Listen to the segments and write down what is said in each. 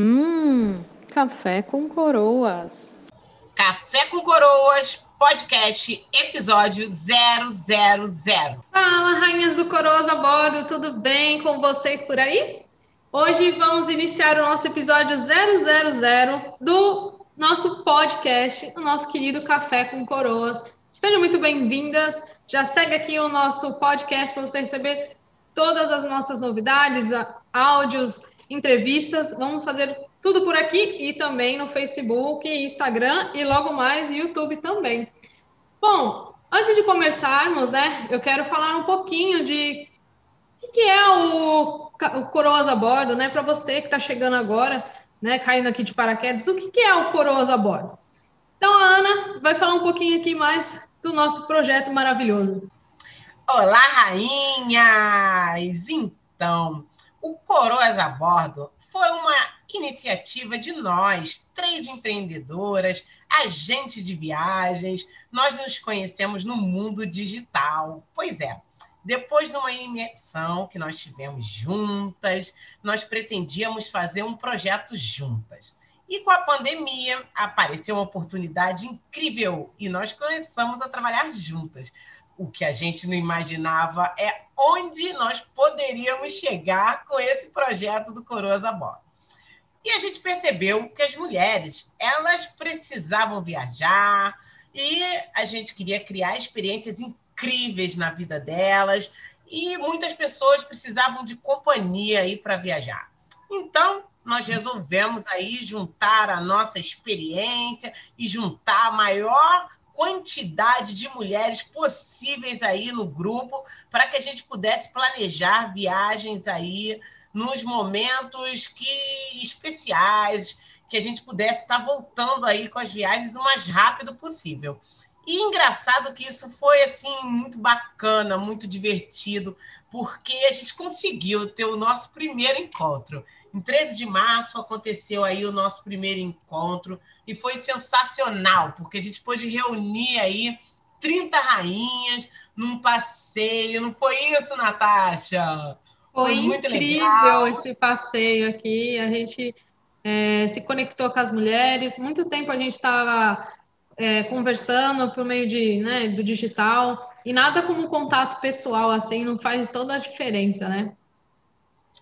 Hum, café com coroas. Café com coroas, podcast, episódio 000. Fala, rainhas do Coroas a bordo, tudo bem com vocês por aí? Hoje vamos iniciar o nosso episódio 000 do nosso podcast, o nosso querido Café com Coroas. Sejam muito bem-vindas. Já segue aqui o nosso podcast para você receber todas as nossas novidades, áudios, entrevistas. Vamos fazer tudo por aqui e também no Facebook, Instagram e logo mais YouTube também. Bom, antes de começarmos, né, eu quero falar um pouquinho de o que é o, o Coroas a Bordo, né, para você que está chegando agora, né, caindo aqui de paraquedas, o que é o Coroas a Bordo? Então, a Ana vai falar um pouquinho aqui mais do nosso projeto maravilhoso. Olá, rainhas! Então, o Coroas a Bordo foi uma iniciativa de nós, três empreendedoras, agente de viagens. Nós nos conhecemos no mundo digital. Pois é, depois de uma imersão que nós tivemos juntas, nós pretendíamos fazer um projeto juntas. E com a pandemia apareceu uma oportunidade incrível e nós começamos a trabalhar juntas o que a gente não imaginava é onde nós poderíamos chegar com esse projeto do Coroas a Bordo. E a gente percebeu que as mulheres, elas precisavam viajar e a gente queria criar experiências incríveis na vida delas e muitas pessoas precisavam de companhia aí para viajar. Então, nós resolvemos aí juntar a nossa experiência e juntar a maior quantidade de mulheres possíveis aí no grupo para que a gente pudesse planejar viagens aí nos momentos que especiais, que a gente pudesse estar voltando aí com as viagens o mais rápido possível. E engraçado que isso foi assim muito bacana, muito divertido, porque a gente conseguiu ter o nosso primeiro encontro. Em 13 de março aconteceu aí o nosso primeiro encontro e foi sensacional, porque a gente pôde reunir aí 30 rainhas num passeio. Não foi isso, Natasha? Foi, foi muito incrível legal. esse passeio aqui. A gente é, se conectou com as mulheres. Muito tempo a gente estava é, conversando por meio de, né, do digital, e nada como um contato pessoal assim não faz toda a diferença, né?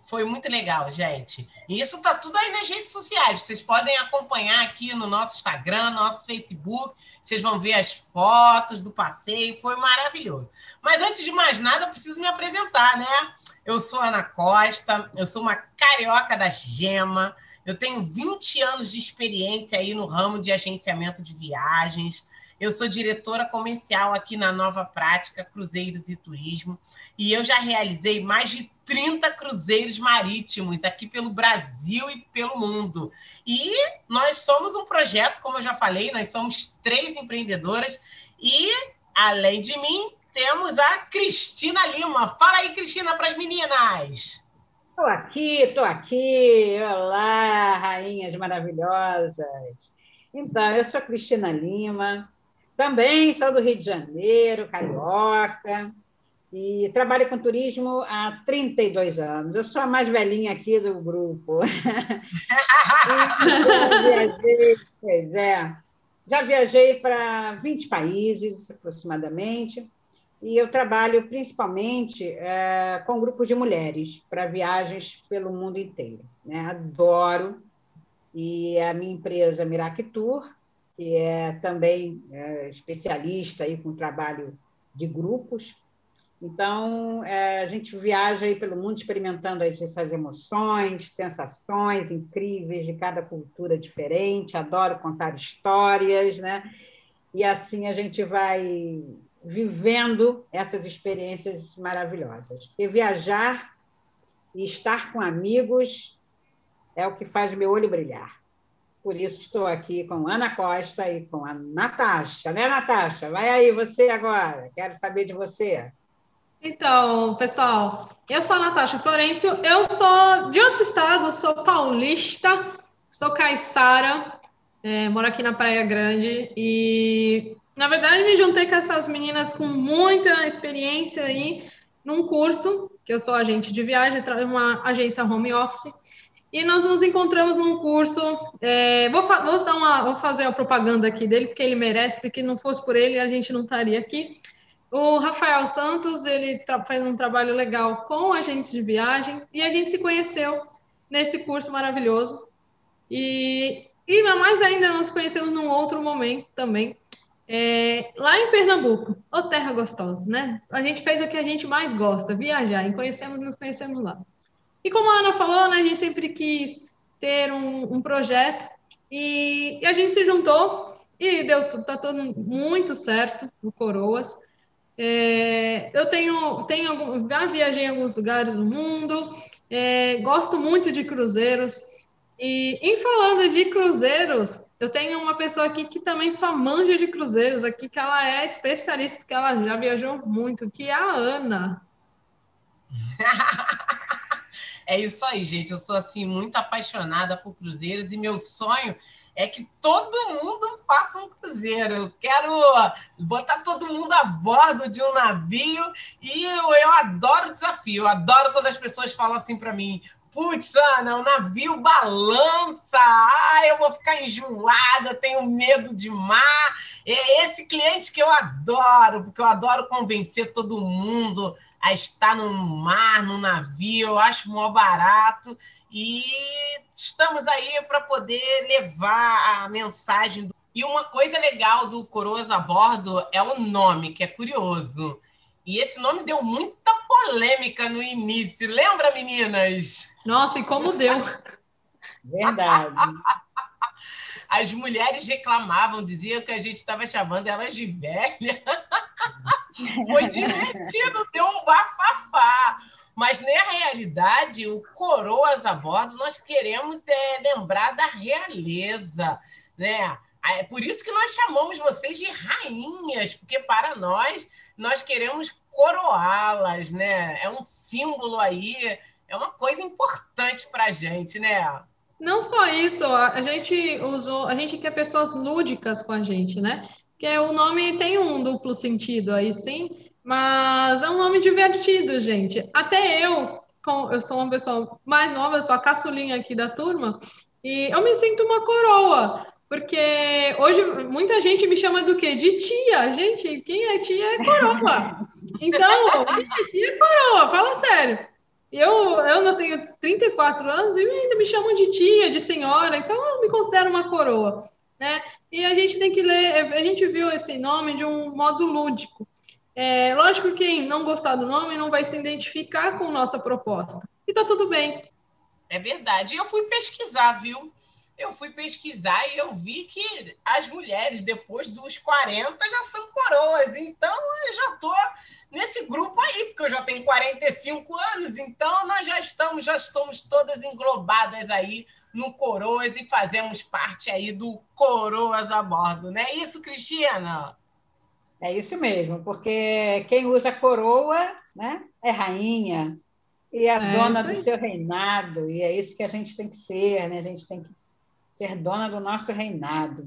Foi muito legal, gente. E isso tá tudo aí nas redes sociais. Vocês podem acompanhar aqui no nosso Instagram, nosso Facebook. Vocês vão ver as fotos do passeio. Foi maravilhoso. Mas antes de mais nada, eu preciso me apresentar, né? Eu sou Ana Costa, eu sou uma carioca da gema. Eu tenho 20 anos de experiência aí no ramo de agenciamento de viagens. Eu sou diretora comercial aqui na Nova Prática Cruzeiros e Turismo e eu já realizei mais de 30 cruzeiros marítimos aqui pelo Brasil e pelo mundo. E nós somos um projeto, como eu já falei, nós somos três empreendedoras e, além de mim, temos a Cristina Lima. Fala aí, Cristina, para as meninas. Estou aqui, estou aqui. Olá, rainhas maravilhosas. Então, eu sou Cristina Lima, também sou do Rio de Janeiro, carioca, e trabalho com turismo há 32 anos. Eu sou a mais velhinha aqui do grupo. já viajei, pois é, já viajei para 20 países aproximadamente e eu trabalho principalmente é, com grupos de mulheres para viagens pelo mundo inteiro. Né? Adoro. E a minha empresa Mirac Tour, que é também é, especialista aí com trabalho de grupos. Então, é, a gente viaja aí pelo mundo experimentando essas emoções, sensações incríveis de cada cultura diferente. Adoro contar histórias, né? E assim a gente vai vivendo essas experiências maravilhosas. E viajar e estar com amigos é o que faz meu olho brilhar. Por isso estou aqui com Ana Costa e com a Natasha, né, Natasha? Vai aí você agora, quero saber de você. Então, pessoal, eu sou a Natasha Florencio, eu sou de outro estado, sou paulista, sou caiçara, é, moro aqui na Praia Grande e na verdade, me juntei com essas meninas com muita experiência aí num curso, que eu sou agente de viagem, uma agência home office. E nós nos encontramos num curso. É, vou, vou, dar uma, vou fazer a propaganda aqui dele, porque ele merece, porque não fosse por ele a gente não estaria aqui. O Rafael Santos, ele faz um trabalho legal com agentes de viagem e a gente se conheceu nesse curso maravilhoso. E, e mais ainda, nós conhecemos num outro momento também, é, lá em Pernambuco, ô terra gostosa, né? A gente fez o que a gente mais gosta, viajar, e conhecemos, nos conhecemos lá. E como a Ana falou, né, a gente sempre quis ter um, um projeto e, e, a gente se juntou e deu tá tudo muito certo no Coroas. É, eu tenho, tenho, já viajei em alguns lugares no mundo, é, gosto muito de cruzeiros. E em falando de cruzeiros, eu tenho uma pessoa aqui que também só manja de cruzeiros aqui, que ela é especialista, porque ela já viajou muito, que é a Ana. é isso aí, gente. Eu sou assim muito apaixonada por cruzeiros e meu sonho é que todo mundo faça um cruzeiro. Eu quero botar todo mundo a bordo de um navio e eu, eu adoro desafio. Eu adoro quando as pessoas falam assim para mim: Putz, Ana, o navio balança, ah, eu vou ficar enjoada, tenho medo de mar. É esse cliente que eu adoro, porque eu adoro convencer todo mundo a estar no mar, no navio, eu acho mó barato. E estamos aí para poder levar a mensagem. E uma coisa legal do Coroas a Bordo é o nome, que é curioso. E esse nome deu muita polêmica no início. Lembra, meninas? Nossa, e como deu? Verdade. As mulheres reclamavam, diziam que a gente estava chamando elas de velha. Foi divertido, deu um bafafá. Mas, na realidade, o Coroas a Bordo, nós queremos é, lembrar da realeza, né? É por isso que nós chamamos vocês de rainhas, porque para nós, nós queremos coroá-las, né? É um símbolo aí, é uma coisa importante para a gente, né? Não só isso, a gente usou, a gente quer pessoas lúdicas com a gente, né? Que o nome tem um duplo sentido aí, sim, mas é um nome divertido, gente. Até eu, eu sou uma pessoa mais nova, sou a caçulinha aqui da turma, e eu me sinto uma coroa, porque hoje muita gente me chama do quê? De tia. Gente, quem é tia é coroa. Então, quem é tia é coroa, fala sério. Eu, eu não tenho 34 anos e ainda me chamam de tia, de senhora, então eu me considero uma coroa, né? E a gente tem que ler, a gente viu esse nome de um modo lúdico. É, lógico que quem não gostar do nome não vai se identificar com nossa proposta. E tá tudo bem. É verdade. Eu fui pesquisar, viu? Eu fui pesquisar e eu vi que as mulheres, depois dos 40, já são coroas. Então, eu já estou nesse grupo aí, porque eu já tenho 45 anos. Então, nós já estamos, já estamos todas englobadas aí no Coroas e fazemos parte aí do Coroas a Bordo. Não é isso, Cristina? É isso mesmo, porque quem usa coroa né, é rainha e é, é dona do seu reinado, e é isso que a gente tem que ser, né? a gente tem que ser dona do nosso reinado.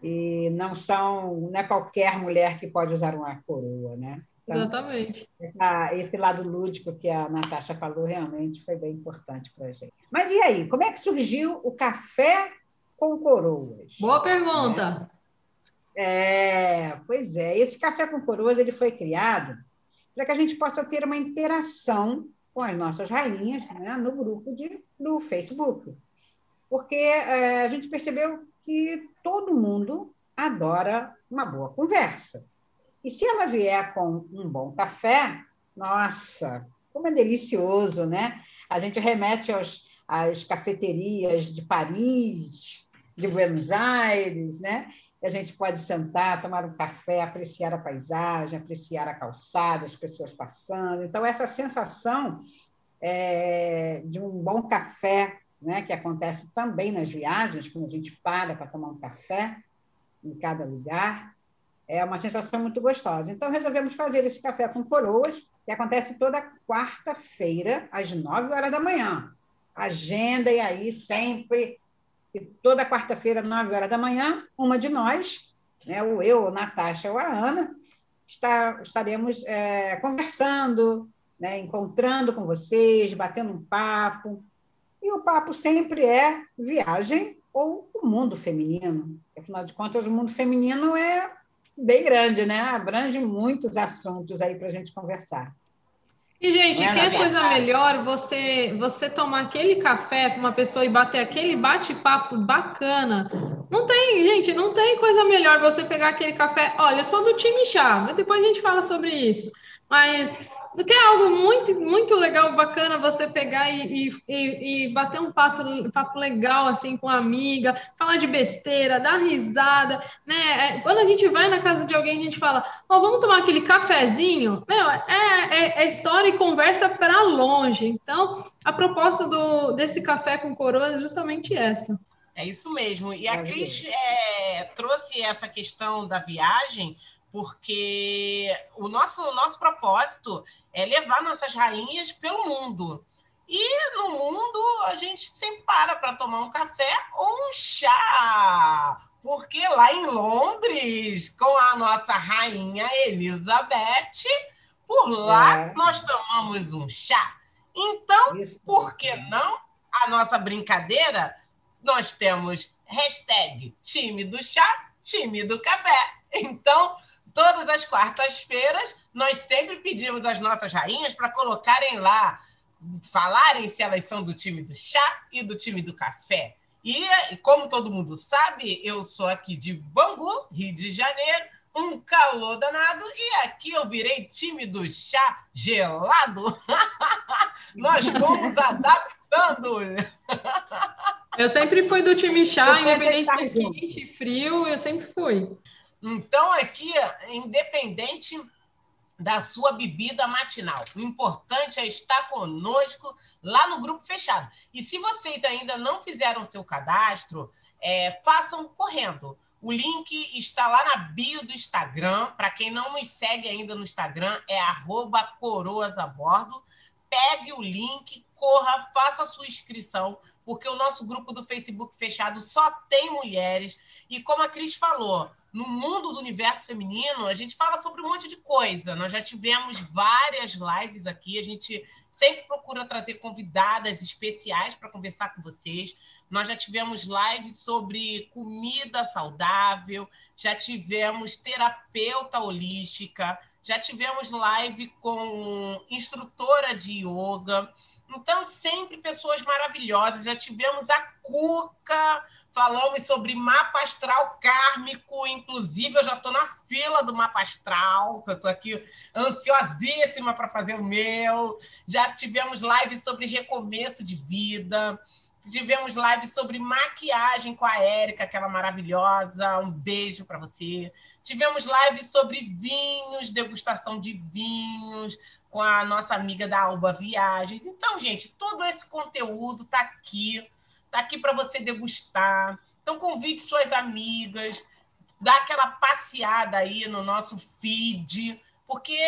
E não são, não é qualquer mulher que pode usar uma coroa, né? Então, Exatamente. Essa, esse lado lúdico que a Natasha falou realmente foi bem importante para a gente. Mas e aí, como é que surgiu o café com coroas? Boa pergunta. É, é pois é, esse café com coroas ele foi criado para que a gente possa ter uma interação com as nossas rainhas né, no grupo de, do Facebook porque é, a gente percebeu que todo mundo adora uma boa conversa. E se ela vier com um bom café, nossa, como é delicioso, né? A gente remete aos, às cafeterias de Paris, de Buenos Aires, né? E a gente pode sentar, tomar um café, apreciar a paisagem, apreciar a calçada, as pessoas passando. Então, essa sensação é, de um bom café né, que acontece também nas viagens, quando a gente para para tomar um café em cada lugar. É uma sensação muito gostosa. Então, resolvemos fazer esse café com coroas, que acontece toda quarta-feira, às nove horas da manhã. Agendem aí sempre, e toda quarta-feira, nove horas da manhã, uma de nós, né, ou eu, ou Natasha ou a Ana, está, estaremos é, conversando, né, encontrando com vocês, batendo um papo, e o papo sempre é viagem ou o mundo feminino. Afinal de contas, o mundo feminino é bem grande, né? Abrange muitos assuntos aí para a gente conversar. E, gente, é, que coisa melhor você você tomar aquele café com uma pessoa e bater aquele bate-papo bacana. Não tem, gente, não tem coisa melhor você pegar aquele café. Olha, eu sou do time chá, mas depois a gente fala sobre isso. Mas que é algo muito, muito legal, bacana você pegar e, e, e bater um papo, papo legal assim com a amiga, falar de besteira, dar risada, né? É, quando a gente vai na casa de alguém, a gente fala, ó, oh, vamos tomar aquele cafezinho? Meu, é, é, é história e conversa para longe. Então, a proposta do, desse café com coroa é justamente essa. É isso mesmo. E a Cris é, trouxe essa questão da viagem porque o nosso, nosso propósito é levar nossas rainhas pelo mundo. E no mundo a gente sempre para para tomar um café ou um chá. Porque lá em Londres, com a nossa rainha Elizabeth, por lá é. nós tomamos um chá. Então, Isso. por que não a nossa brincadeira? Nós temos hashtag time do chá, time do café. Então, Todas as quartas-feiras, nós sempre pedimos às nossas rainhas para colocarem lá, falarem se elas são do time do chá e do time do café. E, como todo mundo sabe, eu sou aqui de Bangu, Rio de Janeiro, um calor danado, e aqui eu virei time do chá gelado. Nós vamos adaptando. Eu sempre fui do time chá, independente de quente e frio, eu sempre fui. Então, aqui, independente da sua bebida matinal. O importante é estar conosco lá no grupo fechado. E se vocês ainda não fizeram seu cadastro, é, façam correndo. O link está lá na bio do Instagram. Para quem não nos segue ainda no Instagram, é coroasabordo. Pegue o link, corra, faça a sua inscrição, porque o nosso grupo do Facebook fechado só tem mulheres. E como a Cris falou, no mundo do universo feminino, a gente fala sobre um monte de coisa. Nós já tivemos várias lives aqui, a gente sempre procura trazer convidadas especiais para conversar com vocês. Nós já tivemos lives sobre comida saudável, já tivemos terapeuta holística, já tivemos live com instrutora de yoga. Então, sempre pessoas maravilhosas. Já tivemos a Cuca, falamos sobre mapa astral kármico. Inclusive, eu já estou na fila do mapa astral, que eu estou aqui ansiosíssima para fazer o meu. Já tivemos lives sobre recomeço de vida. Tivemos live sobre maquiagem com a Érica, aquela maravilhosa. Um beijo para você. Tivemos live sobre vinhos, degustação de vinhos, com a nossa amiga da Alba Viagens. Então, gente, todo esse conteúdo está aqui, está aqui para você degustar. Então, convide suas amigas, dá aquela passeada aí no nosso feed, porque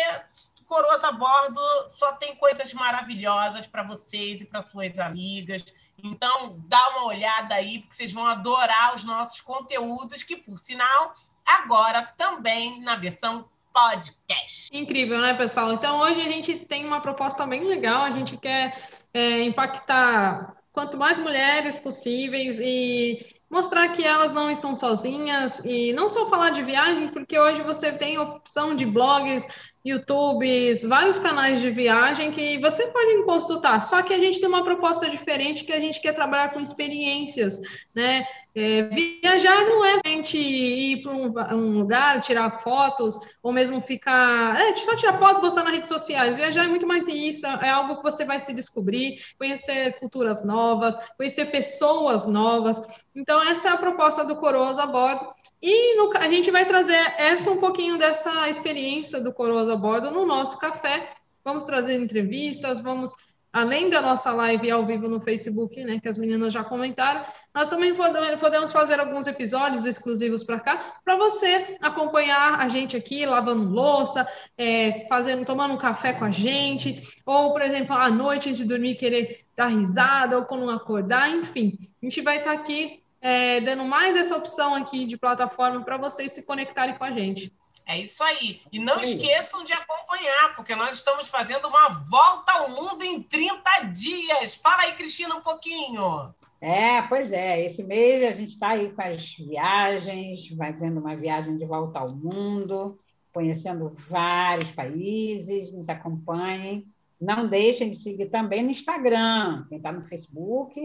Coroas a Bordo só tem coisas maravilhosas para vocês e para suas amigas. Então, dá uma olhada aí, porque vocês vão adorar os nossos conteúdos, que, por sinal, agora também na versão podcast. Incrível, né, pessoal? Então, hoje a gente tem uma proposta bem legal. A gente quer é, impactar quanto mais mulheres possíveis e mostrar que elas não estão sozinhas e não só falar de viagem, porque hoje você tem opção de blogs, YouTubes, vários canais de viagem que você pode consultar. Só que a gente tem uma proposta diferente que a gente quer trabalhar com experiências, né? É, viajar não é a gente ir para um, um, lugar, tirar fotos, ou mesmo ficar. É, só tirar foto e postar nas redes sociais. Viajar é muito mais isso, é algo que você vai se descobrir, conhecer culturas novas, conhecer pessoas novas. Então, essa é a proposta do Coroas a Bordo. E no, a gente vai trazer essa um pouquinho dessa experiência do Coroas a Bordo no nosso café. Vamos trazer entrevistas, vamos, além da nossa live ao vivo no Facebook, né, que as meninas já comentaram, nós também podemos fazer alguns episódios exclusivos para cá, para você acompanhar a gente aqui lavando louça, é, fazendo, tomando um café com a gente, ou, por exemplo, à noite antes de dormir querer dar risada, ou quando acordar, enfim. A gente vai estar aqui é, dando mais essa opção aqui de plataforma para vocês se conectarem com a gente. É isso aí. E não esqueçam de acompanhar, porque nós estamos fazendo uma volta ao mundo em 30 dias. Fala aí, Cristina, um pouquinho. É, pois é. Esse mês a gente está aí com as viagens, fazendo uma viagem de volta ao mundo, conhecendo vários países. Nos acompanhem. Não deixem de seguir também no Instagram. Quem está no Facebook,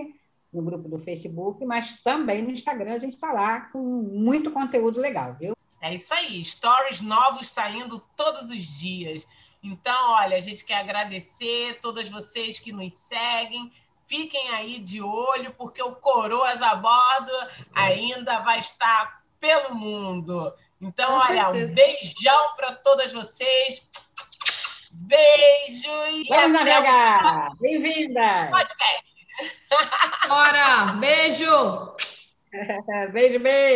no grupo do Facebook, mas também no Instagram a gente está lá com muito conteúdo legal, viu? É isso aí, stories novos saindo todos os dias. Então, olha, a gente quer agradecer todas vocês que nos seguem. Fiquem aí de olho, porque o Coroas a Bordo ainda vai estar pelo mundo. Então, Com olha, certeza. um beijão para todas vocês. Beijo e Vamos até navegar! Bem-vinda! Bora! Beijo! beijo, beijo!